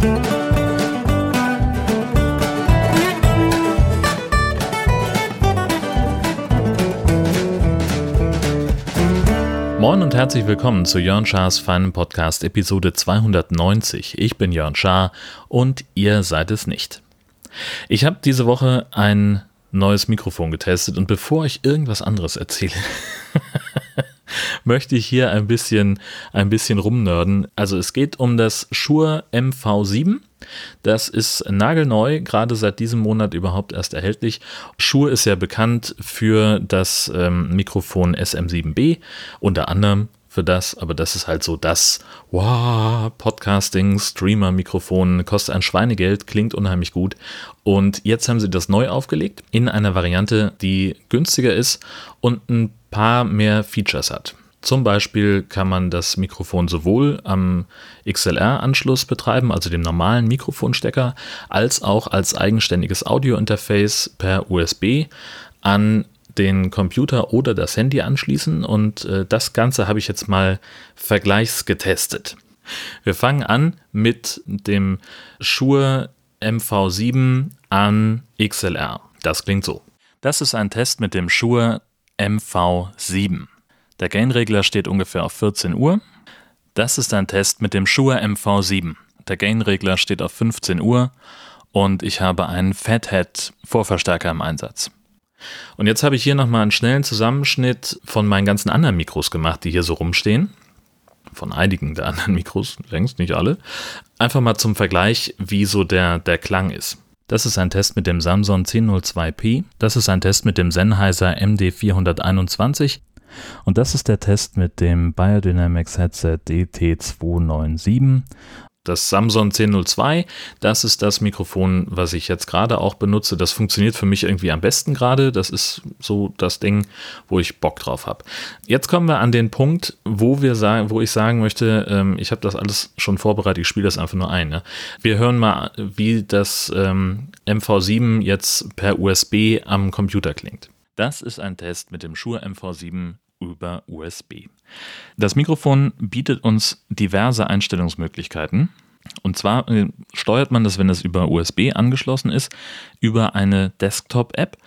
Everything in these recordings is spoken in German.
Moin und herzlich willkommen zu Jörn Schars feinem Podcast Episode 290. Ich bin Jörn Schaar und ihr seid es nicht. Ich habe diese Woche ein neues Mikrofon getestet und bevor ich irgendwas anderes erzähle, möchte ich hier ein bisschen, ein bisschen rumnörden. Also es geht um das Shure MV7. Das ist nagelneu, gerade seit diesem Monat überhaupt erst erhältlich. Shure ist ja bekannt für das ähm, Mikrofon SM7B, unter anderem für das, aber das ist halt so das wow, Podcasting, Streamer-Mikrofon, kostet ein Schweinegeld, klingt unheimlich gut. Und jetzt haben sie das neu aufgelegt in einer Variante, die günstiger ist und ein paar mehr Features hat. Zum Beispiel kann man das Mikrofon sowohl am XLR-Anschluss betreiben, also dem normalen Mikrofonstecker, als auch als eigenständiges Audio-Interface per USB an den Computer oder das Handy anschließen und äh, das Ganze habe ich jetzt mal vergleichsgetestet. Wir fangen an mit dem Shure MV7 an XLR. Das klingt so. Das ist ein Test mit dem Shure MV7. Der Gainregler steht ungefähr auf 14 Uhr. Das ist ein Test mit dem Shure MV7. Der Gainregler steht auf 15 Uhr und ich habe einen Fathead Vorverstärker im Einsatz. Und jetzt habe ich hier nochmal einen schnellen Zusammenschnitt von meinen ganzen anderen Mikros gemacht, die hier so rumstehen. Von einigen der anderen Mikros, längst nicht alle. Einfach mal zum Vergleich, wie so der, der Klang ist. Das ist ein Test mit dem Samsung 1002P. Das ist ein Test mit dem Sennheiser MD421. Und das ist der Test mit dem Biodynamics Headset DT297 das Samsung 1002, das ist das Mikrofon, was ich jetzt gerade auch benutze. Das funktioniert für mich irgendwie am besten gerade. Das ist so das Ding, wo ich Bock drauf habe. Jetzt kommen wir an den Punkt, wo wir sagen, wo ich sagen möchte, ähm, ich habe das alles schon vorbereitet, ich spiele das einfach nur ein. Ne? Wir hören mal, wie das ähm, MV7 jetzt per USB am Computer klingt. Das ist ein Test mit dem Shure MV7 über USB. Das Mikrofon bietet uns diverse Einstellungsmöglichkeiten. Und zwar äh, steuert man das, wenn es über USB angeschlossen ist, über eine Desktop-App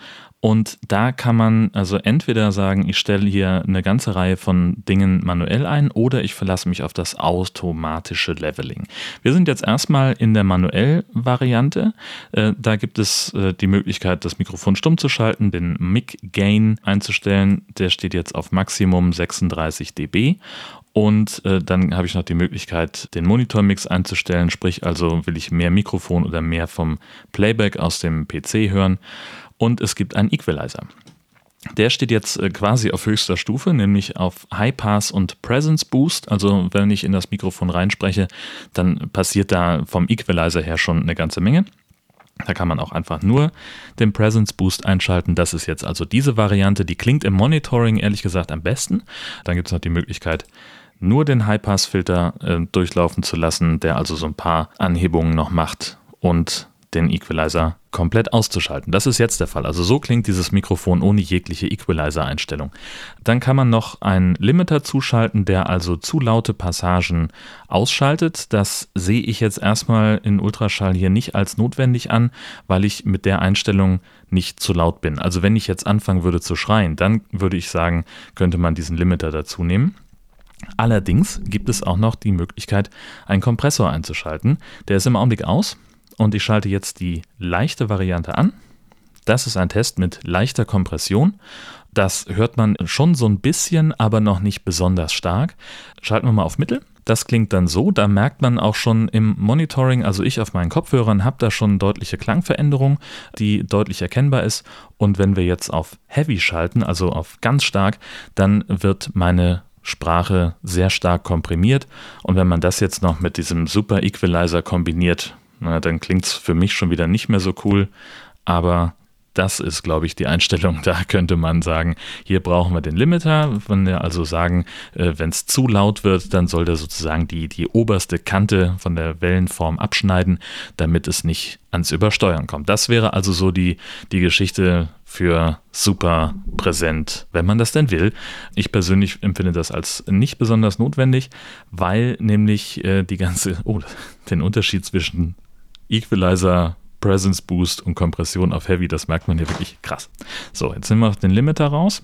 und da kann man also entweder sagen, ich stelle hier eine ganze Reihe von Dingen manuell ein oder ich verlasse mich auf das automatische Leveling. Wir sind jetzt erstmal in der manuell-Variante. Äh, da gibt es äh, die Möglichkeit, das Mikrofon stumm zu schalten, den Mic Gain einzustellen. Der steht jetzt auf Maximum 36 dB. Und äh, dann habe ich noch die Möglichkeit, den Monitormix einzustellen, sprich also will ich mehr Mikrofon oder mehr vom Playback aus dem PC hören und es gibt einen Equalizer. Der steht jetzt äh, quasi auf höchster Stufe, nämlich auf High Pass und Presence Boost. Also wenn ich in das Mikrofon reinspreche, dann passiert da vom Equalizer her schon eine ganze Menge. Da kann man auch einfach nur den Presence Boost einschalten. Das ist jetzt also diese Variante. Die klingt im Monitoring ehrlich gesagt am besten. Dann gibt es noch die Möglichkeit, nur den High-Pass-Filter äh, durchlaufen zu lassen, der also so ein paar Anhebungen noch macht und den Equalizer komplett auszuschalten. Das ist jetzt der Fall. Also so klingt dieses Mikrofon ohne jegliche Equalizer-Einstellung. Dann kann man noch einen Limiter zuschalten, der also zu laute Passagen ausschaltet. Das sehe ich jetzt erstmal in Ultraschall hier nicht als notwendig an, weil ich mit der Einstellung nicht zu laut bin. Also wenn ich jetzt anfangen würde zu schreien, dann würde ich sagen, könnte man diesen Limiter dazu nehmen. Allerdings gibt es auch noch die Möglichkeit, einen Kompressor einzuschalten. Der ist im Augenblick aus und ich schalte jetzt die leichte Variante an. Das ist ein Test mit leichter Kompression. Das hört man schon so ein bisschen, aber noch nicht besonders stark. Schalten wir mal auf Mittel. Das klingt dann so, da merkt man auch schon im Monitoring, also ich auf meinen Kopfhörern habe da schon deutliche Klangveränderung, die deutlich erkennbar ist. Und wenn wir jetzt auf Heavy schalten, also auf ganz stark, dann wird meine Sprache sehr stark komprimiert. Und wenn man das jetzt noch mit diesem Super Equalizer kombiniert, na, dann klingt es für mich schon wieder nicht mehr so cool. Aber das ist, glaube ich, die Einstellung. Da könnte man sagen, hier brauchen wir den Limiter. Wenn wir also sagen, äh, wenn es zu laut wird, dann soll der sozusagen die, die oberste Kante von der Wellenform abschneiden, damit es nicht ans Übersteuern kommt. Das wäre also so die, die Geschichte für super präsent, wenn man das denn will. Ich persönlich empfinde das als nicht besonders notwendig, weil nämlich äh, die ganze, oh, den Unterschied zwischen Equalizer Presence Boost und Kompression auf Heavy, das merkt man hier wirklich krass. So, jetzt nehmen wir den Limiter raus,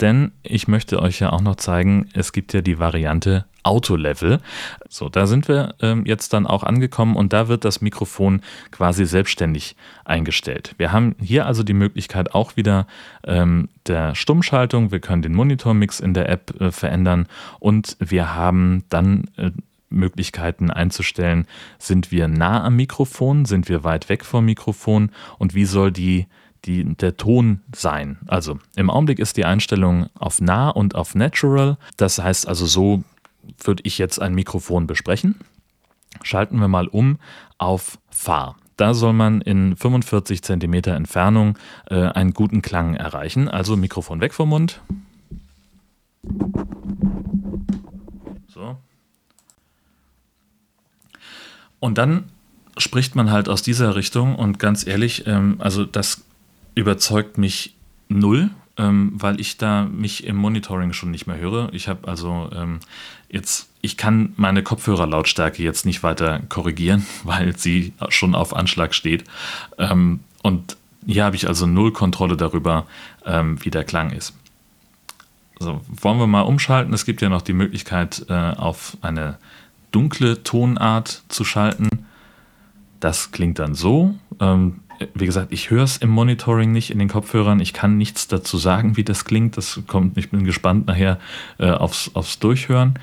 denn ich möchte euch ja auch noch zeigen, es gibt ja die Variante Auto-Level. So, da sind wir ähm, jetzt dann auch angekommen und da wird das Mikrofon quasi selbstständig eingestellt. Wir haben hier also die Möglichkeit auch wieder ähm, der Stummschaltung. Wir können den Monitormix in der App äh, verändern und wir haben dann äh, Möglichkeiten einzustellen, sind wir nah am Mikrofon, sind wir weit weg vom Mikrofon und wie soll die, die, der Ton sein. Also im Augenblick ist die Einstellung auf nah und auf natural. Das heißt also so würde ich jetzt ein Mikrofon besprechen. Schalten wir mal um auf Fahr. Da soll man in 45 cm Entfernung äh, einen guten Klang erreichen. Also Mikrofon weg vom Mund. So. Und dann spricht man halt aus dieser Richtung und ganz ehrlich, ähm, also das überzeugt mich null, ähm, weil ich da mich im Monitoring schon nicht mehr höre. Ich habe also ähm, jetzt, ich kann meine Kopfhörerlautstärke jetzt nicht weiter korrigieren, weil sie schon auf Anschlag steht. Ähm, und hier habe ich also null Kontrolle darüber, ähm, wie der Klang ist. So, wollen wir mal umschalten? Es gibt ja noch die Möglichkeit, äh, auf eine dunkle Tonart zu schalten. Das klingt dann so. Ähm, wie gesagt, ich höre es im Monitoring nicht in den Kopfhörern. Ich kann nichts dazu sagen, wie das klingt. Das kommt, ich bin gespannt nachher äh, aufs, aufs Durchhören.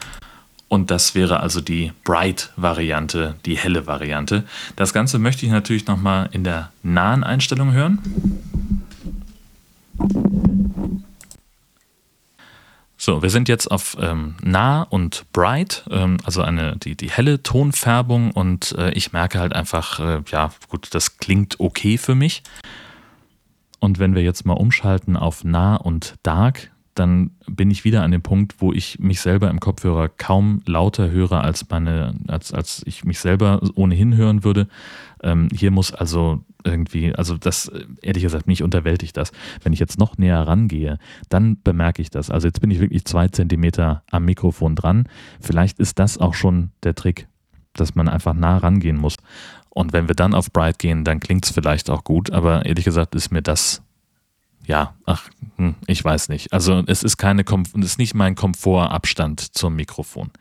Und das wäre also die Bright-Variante, die helle Variante. Das Ganze möchte ich natürlich nochmal in der nahen Einstellung hören. So, wir sind jetzt auf ähm, nah und bright, ähm, also eine, die, die helle Tonfärbung und äh, ich merke halt einfach, äh, ja, gut, das klingt okay für mich. Und wenn wir jetzt mal umschalten auf nah und dark, dann bin ich wieder an dem Punkt, wo ich mich selber im Kopfhörer kaum lauter höre, als meine, als, als ich mich selber ohnehin hören würde. Ähm, hier muss also irgendwie, also das, ehrlich gesagt, mich unterwältigt das. Wenn ich jetzt noch näher rangehe, dann bemerke ich das. Also jetzt bin ich wirklich zwei Zentimeter am Mikrofon dran. Vielleicht ist das auch schon der Trick, dass man einfach nah rangehen muss. Und wenn wir dann auf Bright gehen, dann klingt es vielleicht auch gut, aber ehrlich gesagt ist mir das ja, ach, hm, ich weiß nicht. Also es ist keine, es ist nicht mein Komfortabstand zum Mikrofon.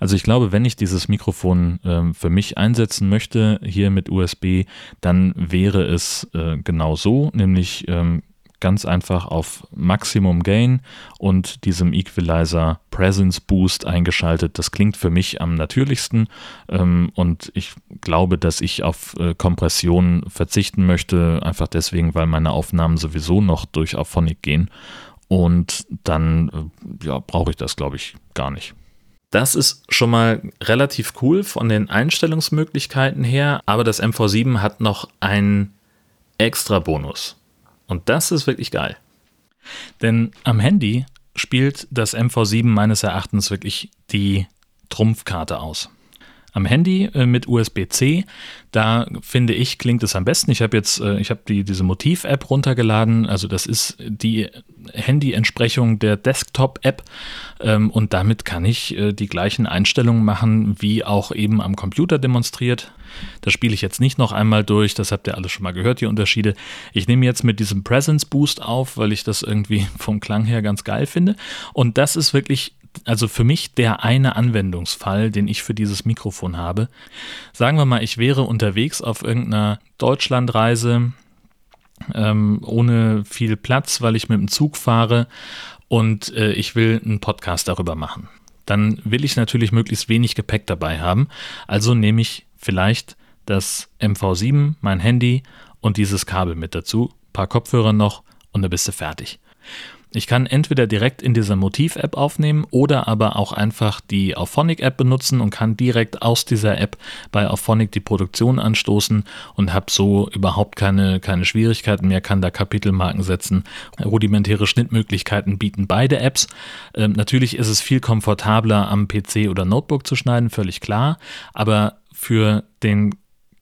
Also ich glaube, wenn ich dieses Mikrofon äh, für mich einsetzen möchte, hier mit USB, dann wäre es äh, genau so, nämlich ähm, ganz einfach auf Maximum Gain und diesem Equalizer Presence Boost eingeschaltet. Das klingt für mich am natürlichsten ähm, und ich glaube, dass ich auf äh, Kompression verzichten möchte, einfach deswegen, weil meine Aufnahmen sowieso noch durch Auphonic gehen und dann äh, ja, brauche ich das, glaube ich, gar nicht. Das ist schon mal relativ cool von den Einstellungsmöglichkeiten her, aber das MV7 hat noch einen extra Bonus. Und das ist wirklich geil. Denn am Handy spielt das MV7 meines Erachtens wirklich die Trumpfkarte aus. Am Handy äh, mit USB-C, da finde ich, klingt es am besten. Ich habe jetzt, äh, ich habe die, diese Motiv-App runtergeladen. Also das ist die Handy-Entsprechung der Desktop-App ähm, und damit kann ich äh, die gleichen Einstellungen machen, wie auch eben am Computer demonstriert. Das spiele ich jetzt nicht noch einmal durch, das habt ihr alles schon mal gehört, die Unterschiede. Ich nehme jetzt mit diesem Presence Boost auf, weil ich das irgendwie vom Klang her ganz geil finde. Und das ist wirklich also für mich der eine Anwendungsfall, den ich für dieses Mikrofon habe. Sagen wir mal, ich wäre unterwegs auf irgendeiner Deutschlandreise ähm, ohne viel Platz, weil ich mit dem Zug fahre und äh, ich will einen Podcast darüber machen. Dann will ich natürlich möglichst wenig Gepäck dabei haben. Also nehme ich vielleicht das MV7, mein Handy und dieses Kabel mit dazu, paar Kopfhörer noch und dann bist du fertig. Ich kann entweder direkt in dieser Motiv-App aufnehmen oder aber auch einfach die Auphonic-App benutzen und kann direkt aus dieser App bei Auphonic die Produktion anstoßen und habe so überhaupt keine, keine Schwierigkeiten mehr, kann da Kapitelmarken setzen. Rudimentäre Schnittmöglichkeiten bieten beide Apps. Ähm, natürlich ist es viel komfortabler am PC oder Notebook zu schneiden, völlig klar, aber für den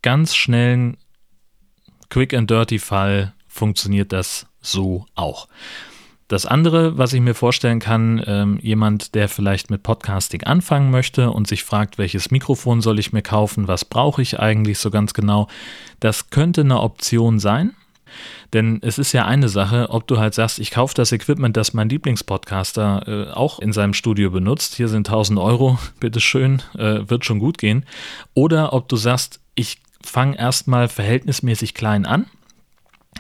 ganz schnellen Quick and Dirty Fall funktioniert das so auch. Das andere, was ich mir vorstellen kann, ähm, jemand, der vielleicht mit Podcasting anfangen möchte und sich fragt, welches Mikrofon soll ich mir kaufen, was brauche ich eigentlich so ganz genau, das könnte eine Option sein. Denn es ist ja eine Sache, ob du halt sagst, ich kaufe das Equipment, das mein Lieblingspodcaster äh, auch in seinem Studio benutzt. Hier sind 1000 Euro, bitteschön, äh, wird schon gut gehen. Oder ob du sagst, ich fange erstmal verhältnismäßig klein an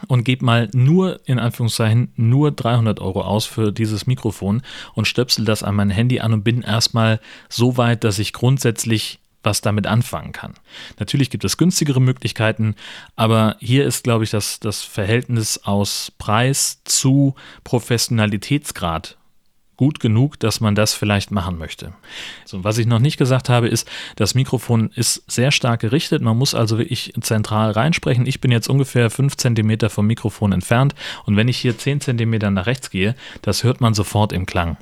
und gebe mal nur, in Anführungszeichen, nur 300 Euro aus für dieses Mikrofon und stöpsel das an mein Handy an und bin erstmal so weit, dass ich grundsätzlich was damit anfangen kann. Natürlich gibt es günstigere Möglichkeiten, aber hier ist, glaube ich, das, das Verhältnis aus Preis zu Professionalitätsgrad gut genug, dass man das vielleicht machen möchte. So, was ich noch nicht gesagt habe, ist, das Mikrofon ist sehr stark gerichtet. Man muss also wirklich zentral reinsprechen. Ich bin jetzt ungefähr 5 cm vom Mikrofon entfernt und wenn ich hier 10 cm nach rechts gehe, das hört man sofort im Klang.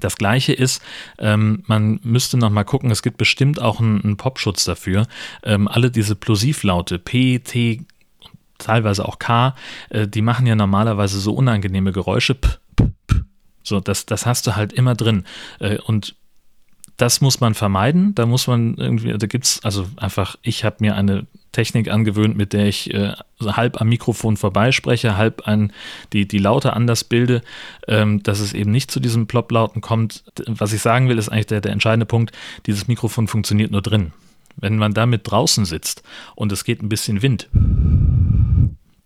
Das gleiche ist, ähm, man müsste noch mal gucken, es gibt bestimmt auch einen, einen Popschutz dafür. Ähm, alle diese Plosivlaute, P, T, teilweise auch K, äh, die machen ja normalerweise so unangenehme Geräusche. P, so, das, das hast du halt immer drin. Äh, und das muss man vermeiden. Da muss man irgendwie, da gibt es also einfach, ich habe mir eine Technik angewöhnt, mit der ich äh, halb am Mikrofon vorbeispreche, halb ein, die, die Laute anders bilde, ähm, dass es eben nicht zu diesen Plop-Lauten kommt. Was ich sagen will, ist eigentlich der, der entscheidende Punkt, dieses Mikrofon funktioniert nur drin. Wenn man damit draußen sitzt und es geht ein bisschen Wind,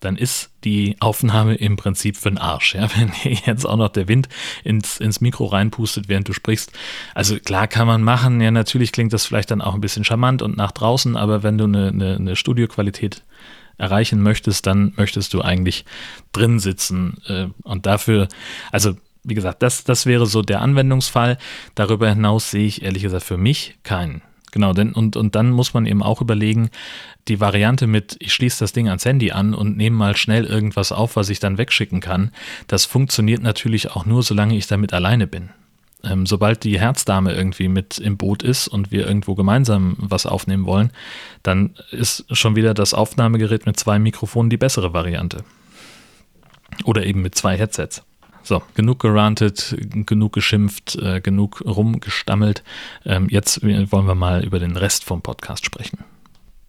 dann ist die Aufnahme im Prinzip für den Arsch. Ja? Wenn jetzt auch noch der Wind ins, ins Mikro reinpustet, während du sprichst. Also klar kann man machen, ja, natürlich klingt das vielleicht dann auch ein bisschen charmant und nach draußen, aber wenn du eine, eine, eine Studioqualität erreichen möchtest, dann möchtest du eigentlich drin sitzen. Äh, und dafür, also wie gesagt, das, das wäre so der Anwendungsfall. Darüber hinaus sehe ich ehrlich gesagt für mich keinen. Genau, denn, und, und dann muss man eben auch überlegen, die Variante mit, ich schließe das Ding ans Handy an und nehme mal schnell irgendwas auf, was ich dann wegschicken kann, das funktioniert natürlich auch nur, solange ich damit alleine bin. Ähm, sobald die Herzdame irgendwie mit im Boot ist und wir irgendwo gemeinsam was aufnehmen wollen, dann ist schon wieder das Aufnahmegerät mit zwei Mikrofonen die bessere Variante. Oder eben mit zwei Headsets. So, genug gerantet, genug geschimpft, äh, genug rumgestammelt. Ähm, jetzt wollen wir mal über den Rest vom Podcast sprechen.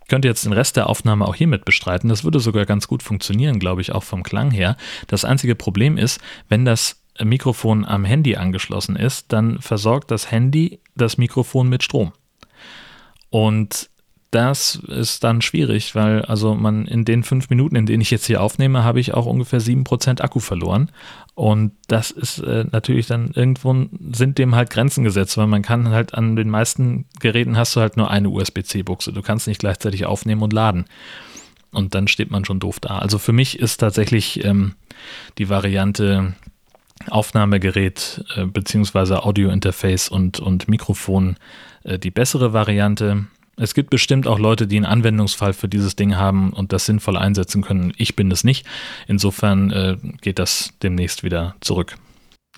Ich könnte jetzt den Rest der Aufnahme auch hiermit bestreiten. Das würde sogar ganz gut funktionieren, glaube ich, auch vom Klang her. Das einzige Problem ist, wenn das Mikrofon am Handy angeschlossen ist, dann versorgt das Handy das Mikrofon mit Strom. Und das ist dann schwierig, weil also man in den fünf Minuten, in denen ich jetzt hier aufnehme, habe ich auch ungefähr sieben Prozent Akku verloren. Und das ist äh, natürlich dann irgendwo sind dem halt Grenzen gesetzt, weil man kann halt an den meisten Geräten hast du halt nur eine USB-C-Buchse. Du kannst nicht gleichzeitig aufnehmen und laden. Und dann steht man schon doof da. Also für mich ist tatsächlich ähm, die Variante Aufnahmegerät äh, beziehungsweise Audio-Interface und, und Mikrofon äh, die bessere Variante. Es gibt bestimmt auch Leute, die einen Anwendungsfall für dieses Ding haben und das sinnvoll einsetzen können. Ich bin es nicht. Insofern äh, geht das demnächst wieder zurück.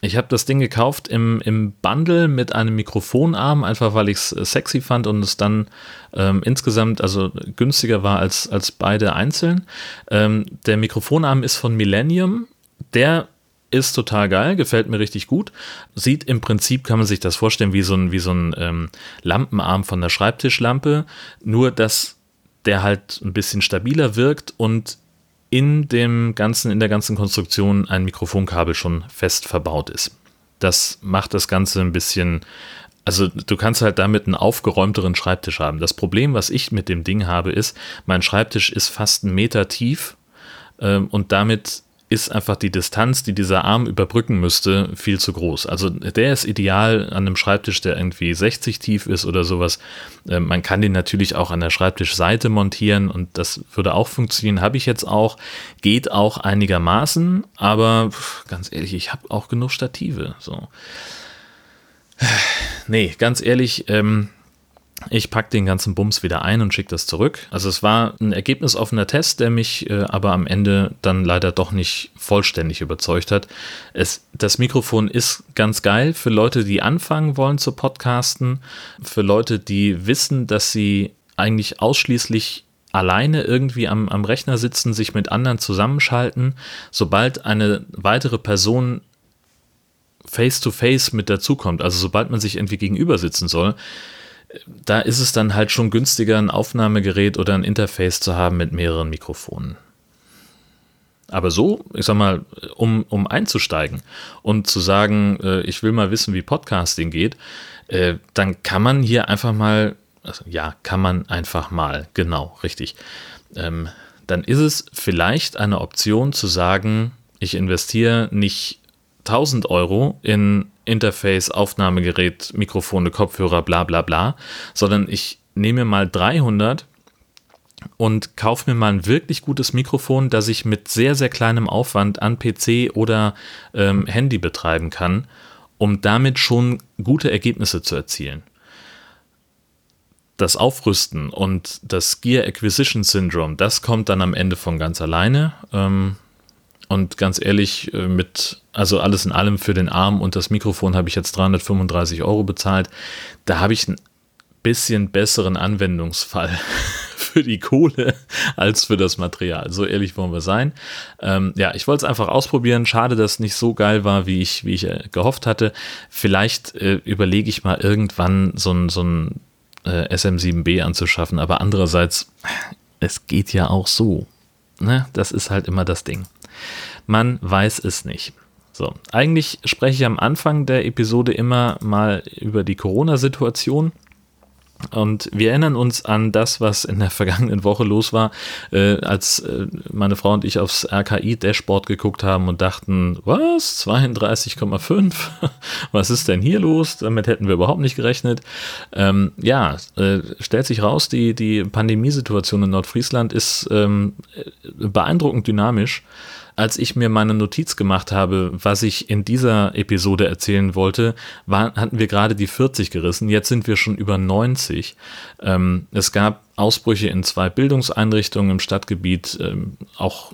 Ich habe das Ding gekauft im, im Bundle mit einem Mikrofonarm, einfach weil ich es äh, sexy fand und es dann ähm, insgesamt also günstiger war als, als beide einzeln. Ähm, der Mikrofonarm ist von Millennium. Der ist total geil, gefällt mir richtig gut. Sieht im Prinzip, kann man sich das vorstellen, wie so ein, wie so ein ähm, Lampenarm von der Schreibtischlampe, nur dass der halt ein bisschen stabiler wirkt und in dem ganzen, in der ganzen Konstruktion ein Mikrofonkabel schon fest verbaut ist. Das macht das Ganze ein bisschen, also du kannst halt damit einen aufgeräumteren Schreibtisch haben. Das Problem, was ich mit dem Ding habe, ist, mein Schreibtisch ist fast einen Meter tief ähm, und damit ist einfach die Distanz, die dieser Arm überbrücken müsste, viel zu groß. Also der ist ideal an einem Schreibtisch, der irgendwie 60 tief ist oder sowas. Ähm, man kann den natürlich auch an der Schreibtischseite montieren und das würde auch funktionieren. Habe ich jetzt auch. Geht auch einigermaßen, aber ganz ehrlich, ich habe auch genug Stative. So. Nee, ganz ehrlich, ähm, ich packe den ganzen Bums wieder ein und schicke das zurück. Also es war ein ergebnisoffener Test, der mich äh, aber am Ende dann leider doch nicht vollständig überzeugt hat. Es, das Mikrofon ist ganz geil für Leute, die anfangen wollen zu podcasten, für Leute, die wissen, dass sie eigentlich ausschließlich alleine irgendwie am, am Rechner sitzen, sich mit anderen zusammenschalten. Sobald eine weitere Person face-to-face -face mit dazukommt, also sobald man sich irgendwie gegenüber sitzen soll, da ist es dann halt schon günstiger, ein Aufnahmegerät oder ein Interface zu haben mit mehreren Mikrofonen. Aber so, ich sag mal, um, um einzusteigen und zu sagen, äh, ich will mal wissen, wie Podcasting geht, äh, dann kann man hier einfach mal, also ja, kann man einfach mal, genau, richtig. Ähm, dann ist es vielleicht eine Option zu sagen, ich investiere nicht 1000 Euro in Interface, Aufnahmegerät, Mikrofone, Kopfhörer, bla bla bla, sondern ich nehme mal 300 und kaufe mir mal ein wirklich gutes Mikrofon, das ich mit sehr, sehr kleinem Aufwand an PC oder ähm, Handy betreiben kann, um damit schon gute Ergebnisse zu erzielen. Das Aufrüsten und das Gear Acquisition Syndrome, das kommt dann am Ende von ganz alleine. Ähm, und ganz ehrlich, äh, mit, also alles in allem für den Arm und das Mikrofon habe ich jetzt 335 Euro bezahlt. Da habe ich einen bisschen besseren Anwendungsfall für die Kohle als für das Material. So ehrlich wollen wir sein. Ähm, ja, ich wollte es einfach ausprobieren. Schade, dass es nicht so geil war, wie ich, wie ich äh, gehofft hatte. Vielleicht äh, überlege ich mal irgendwann so ein, so ein äh, SM7B anzuschaffen, aber andererseits, es geht ja auch so. Ne? Das ist halt immer das Ding. Man weiß es nicht. So, eigentlich spreche ich am Anfang der Episode immer mal über die Corona-Situation. Und wir erinnern uns an das, was in der vergangenen Woche los war, äh, als äh, meine Frau und ich aufs RKI-Dashboard geguckt haben und dachten, was? 32,5? was ist denn hier los? Damit hätten wir überhaupt nicht gerechnet. Ähm, ja, äh, stellt sich raus, die, die Pandemiesituation in Nordfriesland ist ähm, beeindruckend dynamisch als ich mir meine Notiz gemacht habe, was ich in dieser Episode erzählen wollte, war, hatten wir gerade die 40 gerissen. Jetzt sind wir schon über 90. Ähm, es gab Ausbrüche in zwei Bildungseinrichtungen im Stadtgebiet, ähm, auch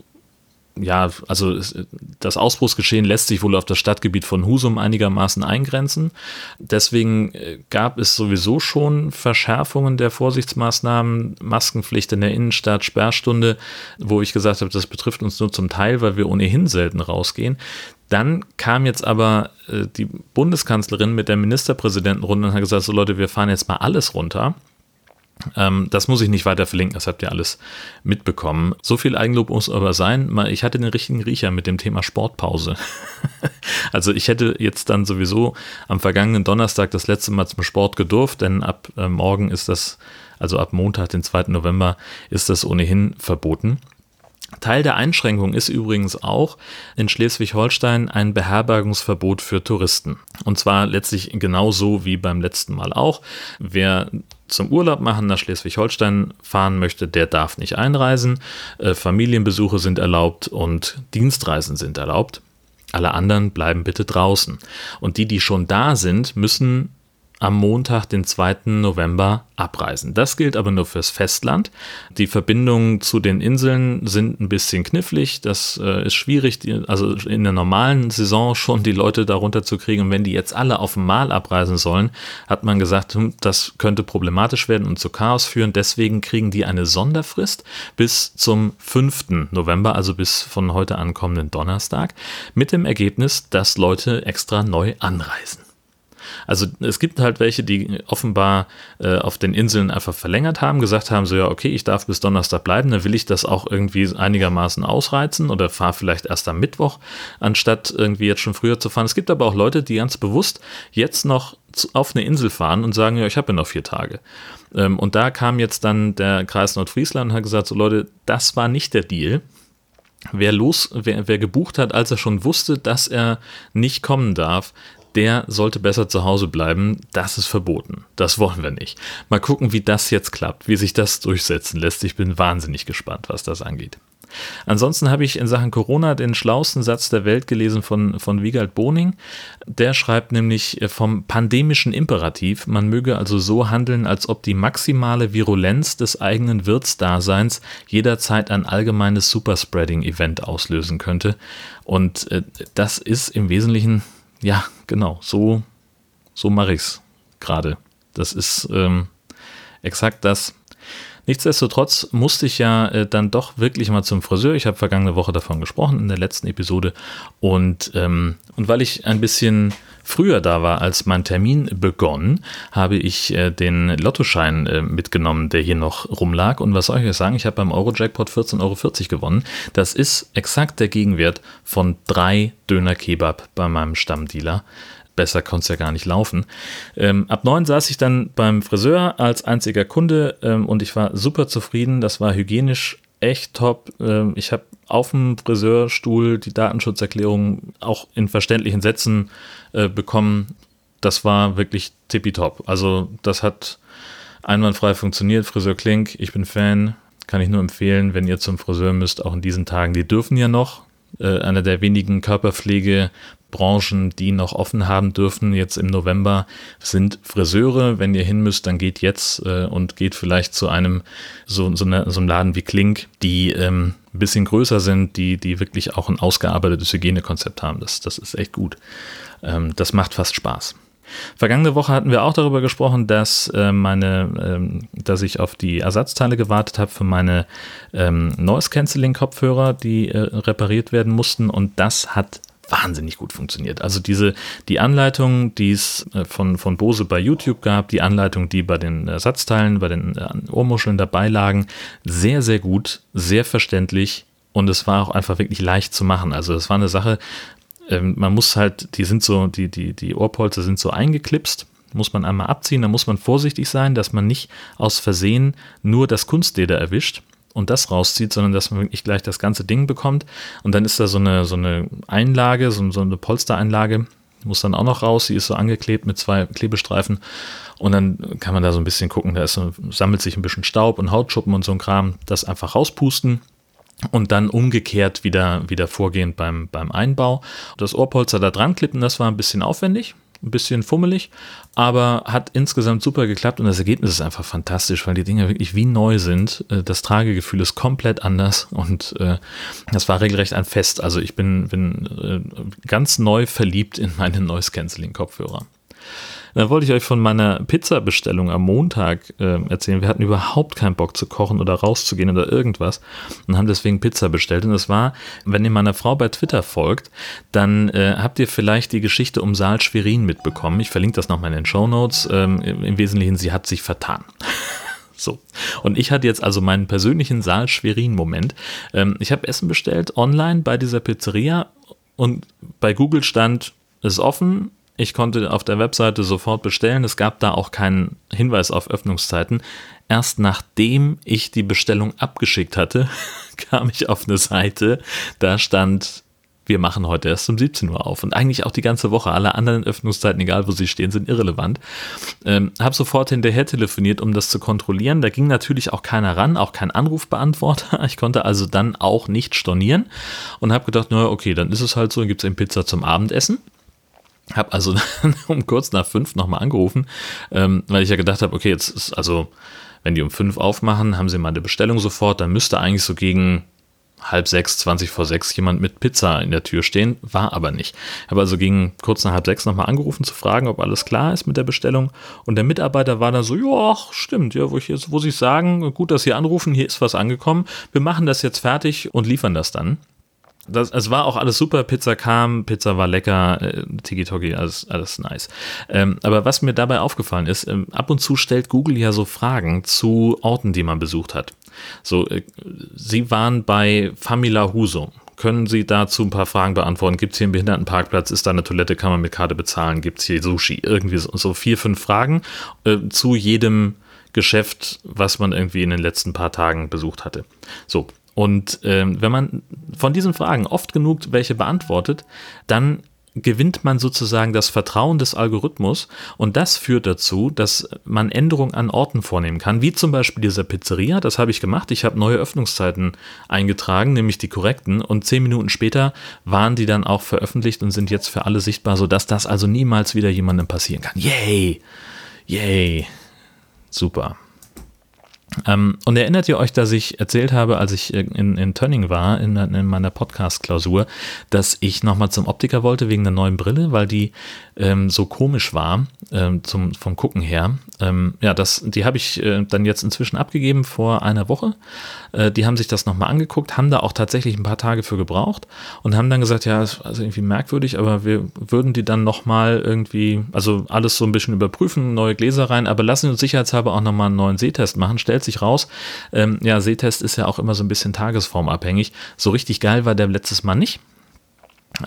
ja, also das Ausbruchsgeschehen lässt sich wohl auf das Stadtgebiet von Husum einigermaßen eingrenzen. Deswegen äh, gab es sowieso schon Verschärfungen der Vorsichtsmaßnahmen, Maskenpflicht in der Innenstadt, Sperrstunde, wo ich gesagt habe, das betrifft uns nur zum Teil, weil wir ohnehin selten rausgehen. Dann kam jetzt aber äh, die Bundeskanzlerin mit der Ministerpräsidentenrunde und hat gesagt, so Leute, wir fahren jetzt mal alles runter. Ähm, das muss ich nicht weiter verlinken, das habt ihr alles mitbekommen. So viel Eigenlob muss aber sein. Ich hatte den richtigen Riecher mit dem Thema Sportpause. also ich hätte jetzt dann sowieso am vergangenen Donnerstag das letzte Mal zum Sport gedurft, denn ab äh, morgen ist das, also ab Montag, den 2. November, ist das ohnehin verboten. Teil der Einschränkung ist übrigens auch in Schleswig-Holstein ein Beherbergungsverbot für Touristen. Und zwar letztlich genauso wie beim letzten Mal auch. Wer zum Urlaub machen nach Schleswig-Holstein fahren möchte, der darf nicht einreisen. Äh, Familienbesuche sind erlaubt und Dienstreisen sind erlaubt. Alle anderen bleiben bitte draußen. Und die, die schon da sind, müssen am Montag, den 2. November, abreisen. Das gilt aber nur fürs Festland. Die Verbindungen zu den Inseln sind ein bisschen knifflig. Das äh, ist schwierig, die, also in der normalen Saison schon die Leute darunter zu kriegen. Und wenn die jetzt alle auf einmal abreisen sollen, hat man gesagt, hm, das könnte problematisch werden und zu Chaos führen. Deswegen kriegen die eine Sonderfrist bis zum 5. November, also bis von heute ankommenden Donnerstag, mit dem Ergebnis, dass Leute extra neu anreisen. Also es gibt halt welche, die offenbar äh, auf den Inseln einfach verlängert haben, gesagt haben, so ja, okay, ich darf bis Donnerstag bleiben, dann will ich das auch irgendwie einigermaßen ausreizen oder fahre vielleicht erst am Mittwoch, anstatt irgendwie jetzt schon früher zu fahren. Es gibt aber auch Leute, die ganz bewusst jetzt noch auf eine Insel fahren und sagen, ja, ich habe ja noch vier Tage. Ähm, und da kam jetzt dann der Kreis Nordfriesland und hat gesagt, so Leute, das war nicht der Deal. wer los, wer, wer gebucht hat, als er schon wusste, dass er nicht kommen darf, der sollte besser zu Hause bleiben. Das ist verboten. Das wollen wir nicht. Mal gucken, wie das jetzt klappt, wie sich das durchsetzen lässt. Ich bin wahnsinnig gespannt, was das angeht. Ansonsten habe ich in Sachen Corona den schlauesten Satz der Welt gelesen von, von Wiegald Boning. Der schreibt nämlich äh, vom pandemischen Imperativ, man möge also so handeln, als ob die maximale Virulenz des eigenen Wirtsdaseins jederzeit ein allgemeines Superspreading-Event auslösen könnte. Und äh, das ist im Wesentlichen, ja, genau, so, so mache ich es gerade. Das ist ähm, exakt das, Nichtsdestotrotz musste ich ja äh, dann doch wirklich mal zum Friseur. Ich habe vergangene Woche davon gesprochen in der letzten Episode. Und, ähm, und weil ich ein bisschen früher da war, als mein Termin begonnen, habe ich äh, den Lottoschein äh, mitgenommen, der hier noch rumlag. Und was soll ich euch sagen? Ich habe beim Euro-Jackpot 14,40 Euro gewonnen. Das ist exakt der Gegenwert von drei Döner Kebab bei meinem Stammdealer besser konnte es ja gar nicht laufen. Ähm, ab neun saß ich dann beim Friseur als einziger Kunde ähm, und ich war super zufrieden. Das war hygienisch echt top. Ähm, ich habe auf dem Friseurstuhl die Datenschutzerklärung auch in verständlichen Sätzen äh, bekommen. Das war wirklich tippitopp. Also das hat einwandfrei funktioniert. Friseur Klink, ich bin Fan. Kann ich nur empfehlen, wenn ihr zum Friseur müsst, auch in diesen Tagen. Die dürfen ja noch. Äh, einer der wenigen Körperpflege Branchen, die noch offen haben dürfen, jetzt im November, sind Friseure. Wenn ihr hin müsst, dann geht jetzt äh, und geht vielleicht zu einem so, so, eine, so einem Laden wie Klink, die ähm, ein bisschen größer sind, die, die wirklich auch ein ausgearbeitetes Hygienekonzept haben. Das, das ist echt gut. Ähm, das macht fast Spaß. Vergangene Woche hatten wir auch darüber gesprochen, dass äh, meine, ähm, dass ich auf die Ersatzteile gewartet habe für meine ähm, Noise Cancelling Kopfhörer, die äh, repariert werden mussten und das hat wahnsinnig gut funktioniert. Also diese, die Anleitung, die es äh, von, von Bose bei YouTube gab, die Anleitung, die bei den Ersatzteilen, bei den äh, Ohrmuscheln dabei lagen, sehr, sehr gut, sehr verständlich und es war auch einfach wirklich leicht zu machen. Also es war eine Sache, ähm, man muss halt, die sind so, die, die, die Ohrpolster sind so eingeklipst muss man einmal abziehen, da muss man vorsichtig sein, dass man nicht aus Versehen nur das Kunstleder erwischt und das rauszieht, sondern dass man wirklich gleich das ganze Ding bekommt. Und dann ist da so eine, so eine Einlage, so, so eine Polstereinlage, muss dann auch noch raus. Sie ist so angeklebt mit zwei Klebestreifen. Und dann kann man da so ein bisschen gucken, da so, sammelt sich ein bisschen Staub und Hautschuppen und so ein Kram. Das einfach rauspusten und dann umgekehrt wieder, wieder vorgehen beim, beim Einbau. Das Ohrpolster da dran klippen, das war ein bisschen aufwendig ein bisschen fummelig, aber hat insgesamt super geklappt und das Ergebnis ist einfach fantastisch, weil die Dinger wirklich wie neu sind. Äh, das Tragegefühl ist komplett anders und äh, das war regelrecht ein Fest. Also ich bin, bin äh, ganz neu verliebt in meine Noise Cancelling Kopfhörer. Dann wollte ich euch von meiner Pizza-Bestellung am Montag äh, erzählen. Wir hatten überhaupt keinen Bock zu kochen oder rauszugehen oder irgendwas und haben deswegen Pizza bestellt. Und das war, wenn ihr meiner Frau bei Twitter folgt, dann äh, habt ihr vielleicht die Geschichte um Saal Schwerin mitbekommen. Ich verlinke das nochmal in den Show Notes. Ähm, Im Wesentlichen, sie hat sich vertan. So. Und ich hatte jetzt also meinen persönlichen Saal-Schwerin-Moment. Ähm, ich habe Essen bestellt online bei dieser Pizzeria und bei Google stand, es ist offen, ich konnte auf der Webseite sofort bestellen. Es gab da auch keinen Hinweis auf Öffnungszeiten. Erst nachdem ich die Bestellung abgeschickt hatte, kam ich auf eine Seite, da stand, wir machen heute erst um 17 Uhr auf. Und eigentlich auch die ganze Woche. Alle anderen Öffnungszeiten, egal wo sie stehen, sind irrelevant. Ähm, habe sofort hinterher telefoniert, um das zu kontrollieren. Da ging natürlich auch keiner ran, auch kein Anrufbeantworter. Ich konnte also dann auch nicht stornieren und habe gedacht, naja, okay, dann ist es halt so, dann gibt es eben Pizza zum Abendessen. Habe also um kurz nach fünf nochmal angerufen, ähm, weil ich ja gedacht habe, okay, jetzt ist also, wenn die um fünf aufmachen, haben sie mal eine Bestellung sofort, dann müsste eigentlich so gegen halb sechs, zwanzig vor sechs jemand mit Pizza in der Tür stehen, war aber nicht. Habe also gegen kurz nach halb sechs nochmal angerufen zu fragen, ob alles klar ist mit der Bestellung. Und der Mitarbeiter war dann so, ja, stimmt, ja, wo ich jetzt, wo sie sagen, gut, dass Sie anrufen, hier ist was angekommen, wir machen das jetzt fertig und liefern das dann. Das, es war auch alles super, Pizza kam, Pizza war lecker, äh, Tiki-Toki, alles, alles nice. Ähm, aber was mir dabei aufgefallen ist, ähm, ab und zu stellt Google ja so Fragen zu Orten, die man besucht hat. So, äh, Sie waren bei Famila Husum. Können Sie dazu ein paar Fragen beantworten? Gibt es hier einen Behindertenparkplatz? Ist da eine Toilette? Kann man mit Karte bezahlen? Gibt es hier Sushi? Irgendwie so, so, vier, fünf Fragen äh, zu jedem Geschäft, was man irgendwie in den letzten paar Tagen besucht hatte. So, Und ähm, wenn man von diesen Fragen oft genug welche beantwortet, dann gewinnt man sozusagen das Vertrauen des Algorithmus und das führt dazu, dass man Änderungen an Orten vornehmen kann, wie zum Beispiel dieser Pizzeria, das habe ich gemacht, ich habe neue Öffnungszeiten eingetragen, nämlich die korrekten und zehn Minuten später waren die dann auch veröffentlicht und sind jetzt für alle sichtbar, sodass das also niemals wieder jemandem passieren kann. Yay! Yay! Super. Ähm, und erinnert ihr euch, dass ich erzählt habe, als ich in, in Tönning war, in, in meiner Podcast-Klausur, dass ich nochmal zum Optiker wollte wegen der neuen Brille, weil die ähm, so komisch war ähm, zum, vom Gucken her. Ähm, ja, das, die habe ich äh, dann jetzt inzwischen abgegeben vor einer Woche. Äh, die haben sich das nochmal angeguckt, haben da auch tatsächlich ein paar Tage für gebraucht und haben dann gesagt, ja, ist also irgendwie merkwürdig, aber wir würden die dann nochmal irgendwie, also alles so ein bisschen überprüfen, neue Gläser rein, aber lassen uns sicherheitshalber auch nochmal einen neuen Sehtest machen. Stellt sich raus, ähm, ja, Sehtest ist ja auch immer so ein bisschen tagesformabhängig. So richtig geil war der letztes Mal nicht.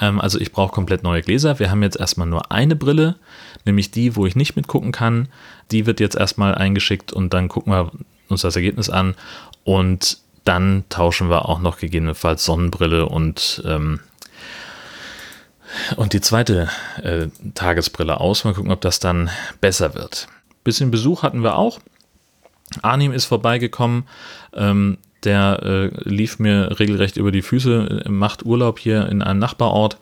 Ähm, also ich brauche komplett neue Gläser. Wir haben jetzt erstmal nur eine Brille, nämlich die, wo ich nicht mitgucken kann. Die wird jetzt erstmal eingeschickt und dann gucken wir uns das Ergebnis an und dann tauschen wir auch noch gegebenenfalls Sonnenbrille und ähm, und die zweite äh, Tagesbrille aus. Mal gucken, ob das dann besser wird. Bisschen Besuch hatten wir auch. Arnim ist vorbeigekommen. Ähm, der äh, lief mir regelrecht über die Füße, macht Urlaub hier in einem Nachbarort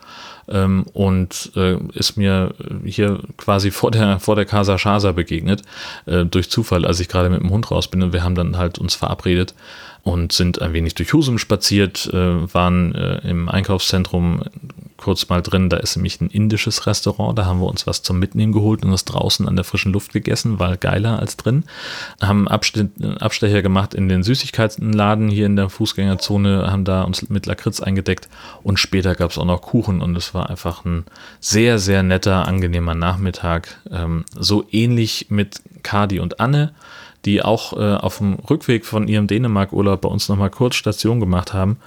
ähm, und äh, ist mir hier quasi vor der, vor der Casa Shasa begegnet, äh, durch Zufall, als ich gerade mit dem Hund raus bin und wir haben dann halt uns verabredet und sind ein wenig durch Husum spaziert, äh, waren äh, im Einkaufszentrum kurz mal drin. Da ist nämlich ein indisches Restaurant. Da haben wir uns was zum Mitnehmen geholt und das draußen an der frischen Luft gegessen, war geiler als drin. Haben Abste Abstecher gemacht in den Süßigkeitenladen hier in der Fußgängerzone, haben da uns mit Lakritz eingedeckt und später gab es auch noch Kuchen und es war einfach ein sehr, sehr netter, angenehmer Nachmittag. Ähm, so ähnlich mit Kadi und Anne die auch äh, auf dem Rückweg von ihrem Dänemark-Urlaub bei uns nochmal kurz Station gemacht haben.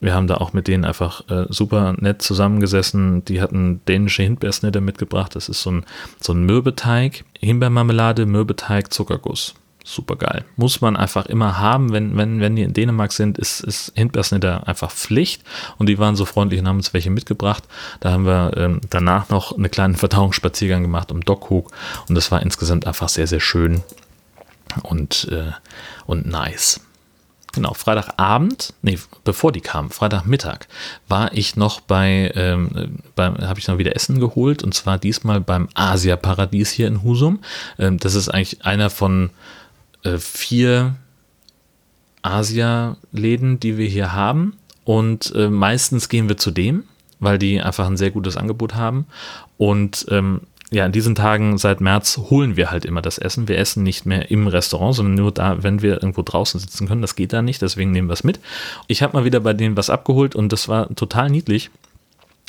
Wir haben da auch mit denen einfach äh, super nett zusammengesessen. Die hatten dänische Himbeersnitte mitgebracht. Das ist so ein, so ein Mürbeteig, Himbeermarmelade, Mürbeteig, Zuckerguss. Super geil. Muss man einfach immer haben, wenn, wenn, wenn die in Dänemark sind, ist, ist Himbeersnitte einfach Pflicht. Und die waren so freundlich und haben uns welche mitgebracht. Da haben wir ähm, danach noch einen kleinen Verdauungsspaziergang gemacht um Dockhook. Und das war insgesamt einfach sehr, sehr schön und, äh, und nice. Genau, Freitagabend, nee, bevor die kam, Freitagmittag, war ich noch bei, ähm, habe ich noch wieder Essen geholt und zwar diesmal beim Asia-Paradies hier in Husum. Ähm, das ist eigentlich einer von äh, vier Asia-Läden, die wir hier haben und äh, meistens gehen wir zu dem, weil die einfach ein sehr gutes Angebot haben und ähm, ja, in diesen Tagen seit März holen wir halt immer das Essen. Wir essen nicht mehr im Restaurant, sondern nur da, wenn wir irgendwo draußen sitzen können. Das geht da nicht, deswegen nehmen wir es mit. Ich habe mal wieder bei denen was abgeholt und das war total niedlich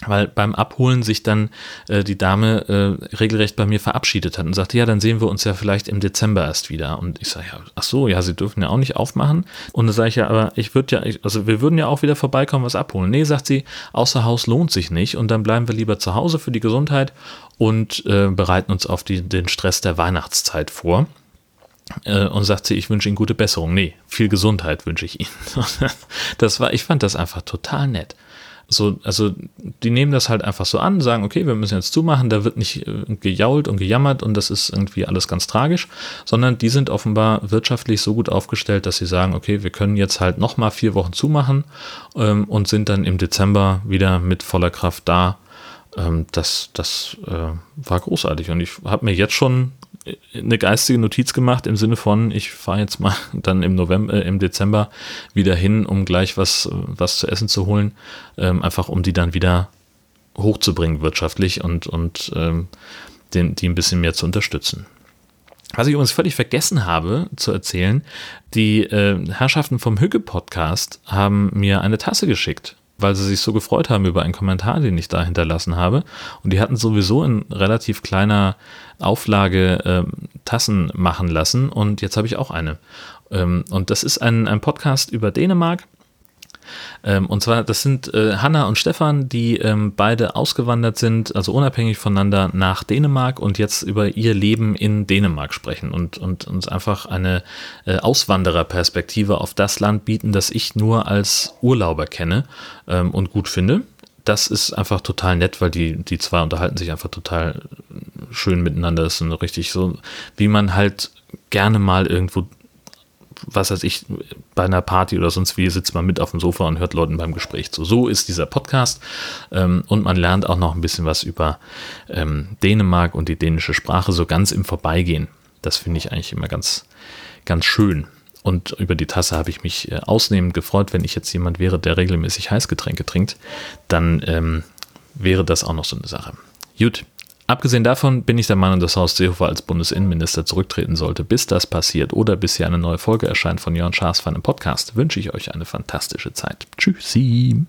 weil beim Abholen sich dann äh, die Dame äh, regelrecht bei mir verabschiedet hat und sagte, ja, dann sehen wir uns ja vielleicht im Dezember erst wieder. Und ich sage, ja, ach so, ja, sie dürfen ja auch nicht aufmachen. Und dann sage ich ja, aber ich würde ja, ich, also wir würden ja auch wieder vorbeikommen, was abholen. Nee, sagt sie, außer Haus lohnt sich nicht und dann bleiben wir lieber zu Hause für die Gesundheit und äh, bereiten uns auf die, den Stress der Weihnachtszeit vor äh, und sagt sie, ich wünsche Ihnen gute Besserung. Nee, viel Gesundheit wünsche ich Ihnen. Das war, ich fand das einfach total nett. So, also die nehmen das halt einfach so an, sagen, okay, wir müssen jetzt zumachen, da wird nicht äh, gejault und gejammert und das ist irgendwie alles ganz tragisch, sondern die sind offenbar wirtschaftlich so gut aufgestellt, dass sie sagen, okay, wir können jetzt halt nochmal vier Wochen zumachen ähm, und sind dann im Dezember wieder mit voller Kraft da. Ähm, das das äh, war großartig und ich habe mir jetzt schon eine geistige Notiz gemacht im Sinne von, ich fahre jetzt mal dann im November, äh, im Dezember wieder hin, um gleich was, was zu essen zu holen, ähm, einfach um die dann wieder hochzubringen wirtschaftlich und, und ähm, den, die ein bisschen mehr zu unterstützen. Was ich übrigens völlig vergessen habe zu erzählen, die äh, Herrschaften vom Hügge-Podcast haben mir eine Tasse geschickt weil sie sich so gefreut haben über einen Kommentar, den ich da hinterlassen habe. Und die hatten sowieso in relativ kleiner Auflage ähm, Tassen machen lassen und jetzt habe ich auch eine. Ähm, und das ist ein, ein Podcast über Dänemark. Ähm, und zwar, das sind äh, Hanna und Stefan, die ähm, beide ausgewandert sind, also unabhängig voneinander nach Dänemark und jetzt über ihr Leben in Dänemark sprechen und, und uns einfach eine äh, Auswandererperspektive auf das Land bieten, das ich nur als Urlauber kenne ähm, und gut finde das ist einfach total nett, weil die, die zwei unterhalten sich einfach total schön miteinander. Das ist richtig so, wie man halt gerne mal irgendwo was weiß ich, bei einer Party oder sonst wie sitzt man mit auf dem Sofa und hört Leuten beim Gespräch zu. So ist dieser Podcast ähm, und man lernt auch noch ein bisschen was über ähm, Dänemark und die dänische Sprache so ganz im Vorbeigehen. Das finde ich eigentlich immer ganz, ganz schön. Und über die Tasse habe ich mich äh, ausnehmend gefreut. Wenn ich jetzt jemand wäre, der regelmäßig Heißgetränke trinkt, dann ähm, wäre das auch noch so eine Sache. Gut, Abgesehen davon bin ich der Meinung, dass Horst Seehofer als Bundesinnenminister zurücktreten sollte. Bis das passiert oder bis hier eine neue Folge erscheint von Jörn Schaas von einem Podcast, wünsche ich euch eine fantastische Zeit. Tschüssi.